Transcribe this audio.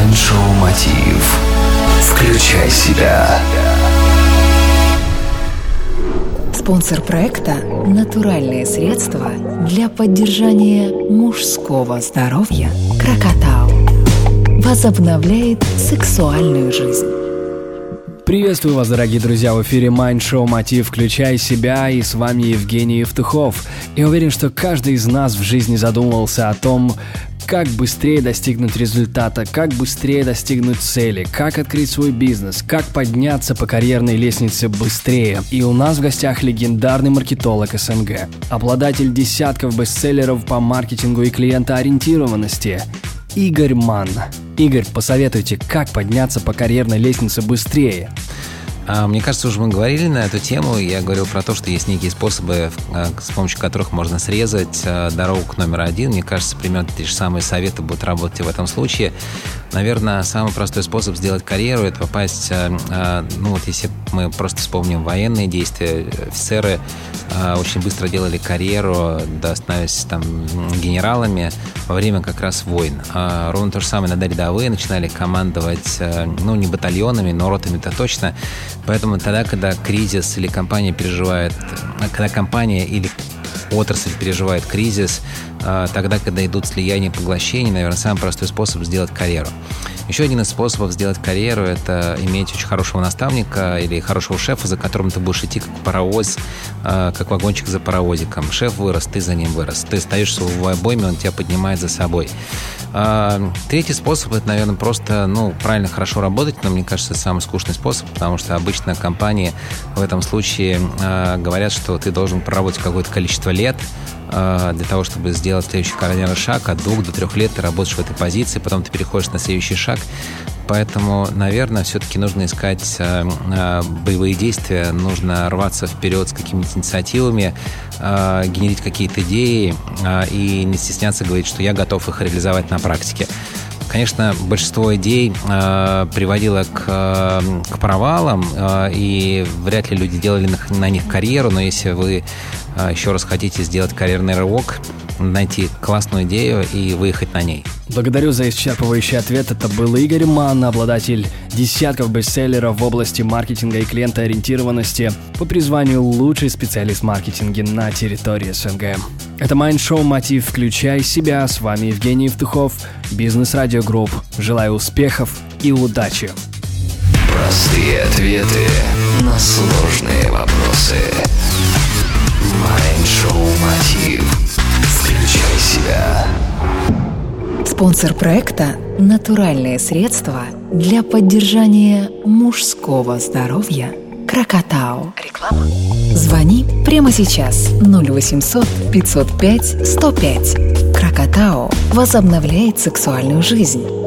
Майншоу Мотив. Включай себя. Спонсор проекта – натуральные средства для поддержания мужского здоровья Крокотау. Возобновляет сексуальную жизнь. Приветствую вас, дорогие друзья, в эфире Mind Show Мотив «Включай себя» и с вами Евгений Евтухов. Я уверен, что каждый из нас в жизни задумывался о том, как быстрее достигнуть результата, как быстрее достигнуть цели, как открыть свой бизнес, как подняться по карьерной лестнице быстрее. И у нас в гостях легендарный маркетолог СНГ, обладатель десятков бестселлеров по маркетингу и клиентоориентированности, Игорь Манн. Игорь, посоветуйте, как подняться по карьерной лестнице быстрее. А, мне кажется, уже мы говорили на эту тему. Я говорил про то, что есть некие способы, а, с помощью которых можно срезать а, дорогу к номер один. Мне кажется, примерно те же самые советы будут работать и в этом случае. Наверное, самый простой способ сделать карьеру – это попасть, ну вот если мы просто вспомним военные действия, офицеры очень быстро делали карьеру, да, становясь там генералами во время как раз войн. Ровно то же самое иногда рядовые начинали командовать, ну не батальонами, но ротами-то точно, Поэтому тогда, когда кризис или компания переживает, когда компания или отрасль переживает кризис, а, тогда, когда идут слияния поглощения, наверное, самый простой способ сделать карьеру. Еще один из способов сделать карьеру – это иметь очень хорошего наставника или хорошего шефа, за которым ты будешь идти как паровоз, а, как вагончик за паровозиком. Шеф вырос, ты за ним вырос. Ты стоишь в обойме, он тебя поднимает за собой. А, третий способ – это, наверное, просто ну, правильно, хорошо работать, но мне кажется, это самый скучный способ, потому что обычно компании в этом случае говорят, что ты должен проработать какое-то количество лет, а, для того, чтобы сделать следующий карьерный шаг. От двух до трех лет ты работаешь в этой позиции, потом ты переходишь на следующий шаг. Поэтому, наверное, все-таки нужно искать э, э, боевые действия, нужно рваться вперед с какими-то инициативами, э, генерить какие-то идеи э, и не стесняться говорить, что я готов их реализовать на практике. Конечно, большинство идей э, приводило к, э, к провалам, э, и вряд ли люди делали на, на них карьеру, но если вы э, еще раз хотите сделать карьерный рывок, найти классную идею и выехать на ней. Благодарю за исчерпывающий ответ. Это был Игорь Манн, обладатель десятков бестселлеров в области маркетинга и клиентоориентированности, по призванию лучший специалист в маркетинге на территории СНГ. Это Майндшоу «Мотив. Включай себя». С вами Евгений Евтухов, Бизнес Радио Групп. Желаю успехов и удачи. Простые ответы на сложные вопросы. Майншоу «Мотив». Включай себя. Спонсор проекта – натуральные средства для поддержания мужского здоровья Крокотау. Реклама. Звони прямо сейчас 0800 505 105. Крокотау возобновляет сексуальную жизнь